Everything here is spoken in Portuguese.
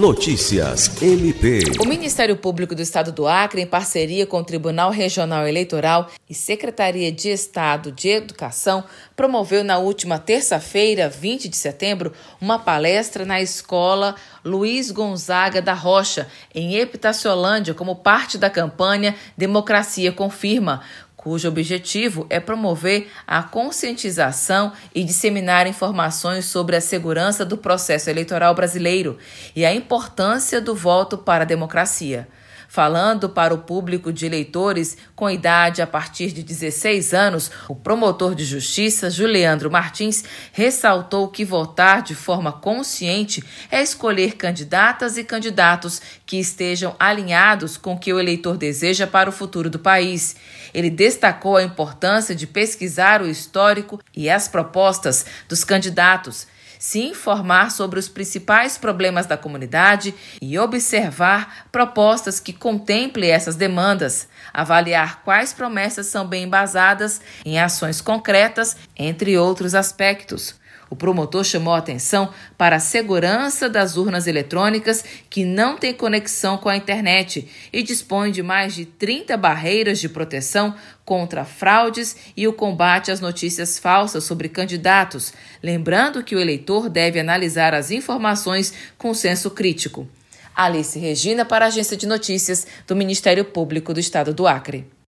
Notícias MP. O Ministério Público do Estado do Acre, em parceria com o Tribunal Regional Eleitoral e Secretaria de Estado de Educação, promoveu na última terça-feira, 20 de setembro, uma palestra na escola Luiz Gonzaga da Rocha, em Epitaciolândia, como parte da campanha Democracia Confirma, cujo objetivo é promover a conscientização e disseminar informações sobre a segurança do processo eleitoral brasileiro e a importância do voto para a democracia falando para o público de eleitores com idade a partir de 16 anos, o promotor de justiça, Juliandro Martins, ressaltou que votar de forma consciente é escolher candidatas e candidatos que estejam alinhados com o que o eleitor deseja para o futuro do país. Ele destacou a importância de pesquisar o histórico e as propostas dos candidatos se informar sobre os principais problemas da comunidade e observar propostas que contemplem essas demandas, avaliar quais promessas são bem embasadas em ações concretas, entre outros aspectos. O promotor chamou a atenção para a segurança das urnas eletrônicas que não têm conexão com a internet e dispõe de mais de 30 barreiras de proteção contra fraudes e o combate às notícias falsas sobre candidatos, lembrando que o eleitor deve analisar as informações com senso crítico. Alice Regina para a Agência de Notícias do Ministério Público do Estado do Acre.